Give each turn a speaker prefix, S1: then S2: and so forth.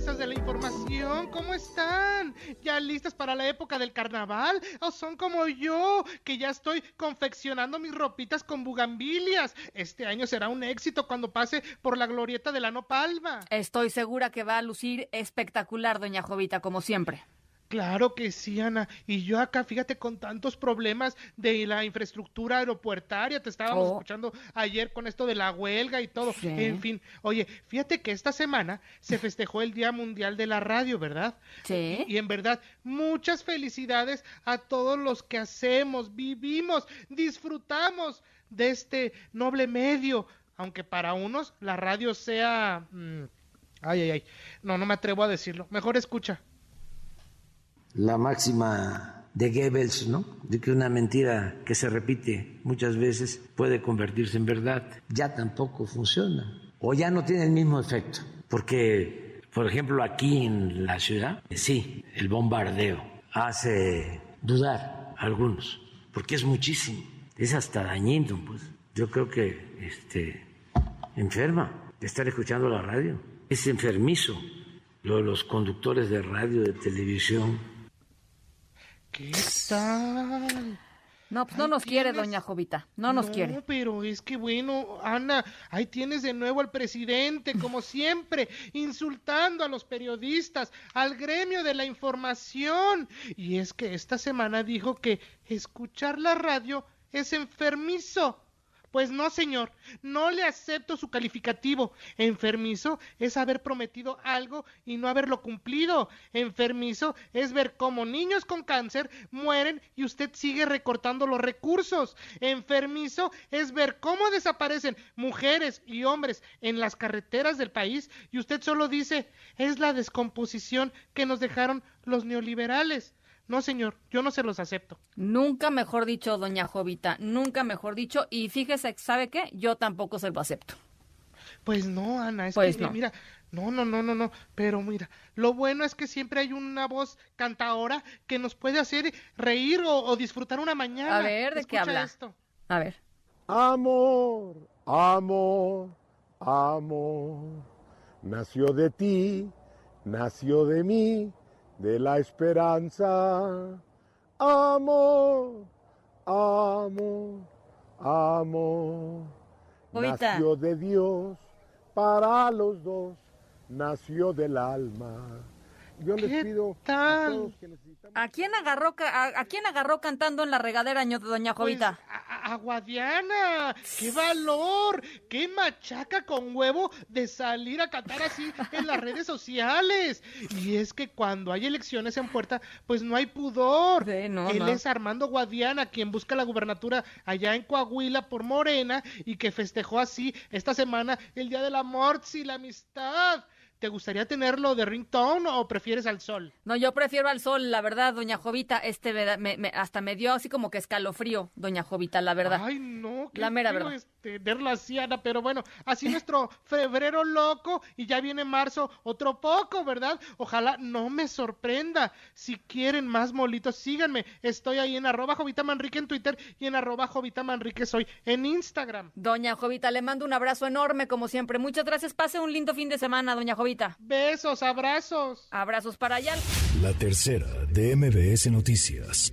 S1: de la información, ¿cómo están? ¿Ya listas para la época del carnaval? ¿O son como yo, que ya estoy confeccionando mis ropitas con bugambilias? Este año será un éxito cuando pase por la glorieta de la Nopalma.
S2: Estoy segura que va a lucir espectacular, doña Jovita, como siempre.
S1: Claro que sí, Ana. Y yo acá, fíjate, con tantos problemas de la infraestructura aeropuertaria, te estábamos
S2: Oh.
S1: escuchando ayer con esto de la huelga y todo.
S2: Sí.
S1: En fin, oye, fíjate que esta semana se festejó el Día Mundial de la Radio, ¿verdad?
S2: Sí.
S1: Y en verdad, muchas felicidades a todos los que hacemos, vivimos, disfrutamos de este noble medio, aunque para unos la radio sea... mm, ay, ay, ay. No, no me atrevo a decirlo. Mejor escucha.
S3: La máxima de Goebbels, ¿no? De que una mentira que se repite muchas veces puede convertirse en verdad. Ya tampoco funciona. O ya no tiene el mismo efecto. Porque, por ejemplo, aquí en la ciudad, sí, el bombardeo hace dudar a algunos. Porque es muchísimo. Es hasta dañino, pues. Yo creo que, este, enferma de estar escuchando la radio. Es enfermizo lo de los conductores de radio, de televisión.
S1: ¿Qué tal?
S2: No, pues no nos quiere,
S1: tienes.
S2: doña Jovita. No nos quiere.
S1: pero es que bueno, Ana, ahí tienes de nuevo al presidente, como siempre, insultando a los periodistas, al gremio de la información. Y es que esta semana dijo que escuchar la radio es enfermizo. Pues no, señor, no le acepto su calificativo. Enfermizo es haber prometido algo y no haberlo cumplido. Enfermizo es ver cómo niños con cáncer mueren y usted sigue recortando los recursos. Enfermizo es ver cómo desaparecen mujeres y hombres en las carreteras del país y usted solo dice, es la descomposición que nos dejaron los neoliberales. No, señor, yo no se los acepto.
S2: Nunca mejor dicho, doña Jovita. Nunca mejor dicho. Y fíjese, ¿sabe qué? Yo tampoco se lo acepto.
S1: Pues no, Ana, es
S2: Pues
S1: que
S2: no.
S1: mira, no, no, no, no, no, pero mira, lo bueno es que siempre hay una voz cantadora que nos puede hacer reír o, o disfrutar una mañana.
S2: A ver, ¿de qué habla?
S1: esto.
S2: A ver.
S4: Amor, amor, amor, nació de ti, nació de mí, de la esperanza. Amor, amor, amor,
S2: Jovita.
S4: nació de Dios para los dos, nació del alma. Yo les
S1: ¿Qué
S4: pido a todos que necesitamos...
S2: ¿A quién agarró, a, a quién agarró cantando en la regadera, doña
S1: Pues,
S2: Jovita?
S1: a, a- a Guadiana, qué valor, qué machaca con huevo de salir a cantar así en las redes sociales. Y es que cuando hay elecciones en puerta, pues no hay pudor.
S2: Sí, no,
S1: Él
S2: no.
S1: es Armando Guadiana, quien busca la gubernatura allá en Coahuila por Morena y que festejó así esta semana el Día del Amor y la Amistad. ¿Te gustaría tenerlo de ringtone o prefieres al sol?
S2: No, yo prefiero al sol, la verdad, doña Jovita. Este me- me- hasta me dio así como que escalofrío, doña Jovita, la verdad.
S1: Ay, no, qué
S2: La mera verdad.
S1: este, verlo así, Ana, pero bueno, así nuestro febrero loco y ya viene marzo otro poco, ¿verdad? Ojalá no me sorprenda. Si quieren más molitos, síganme. Estoy ahí en arroba Jovita Manrique en Twitter y en arroba Jovita Manrique soy en Instagram.
S2: Doña Jovita, le mando un abrazo enorme, como siempre. Muchas gracias. Pase un lindo fin de semana, doña Jovita.
S1: Besos, abrazos.
S2: Abrazos para allá.
S5: La tercera de MBS Noticias.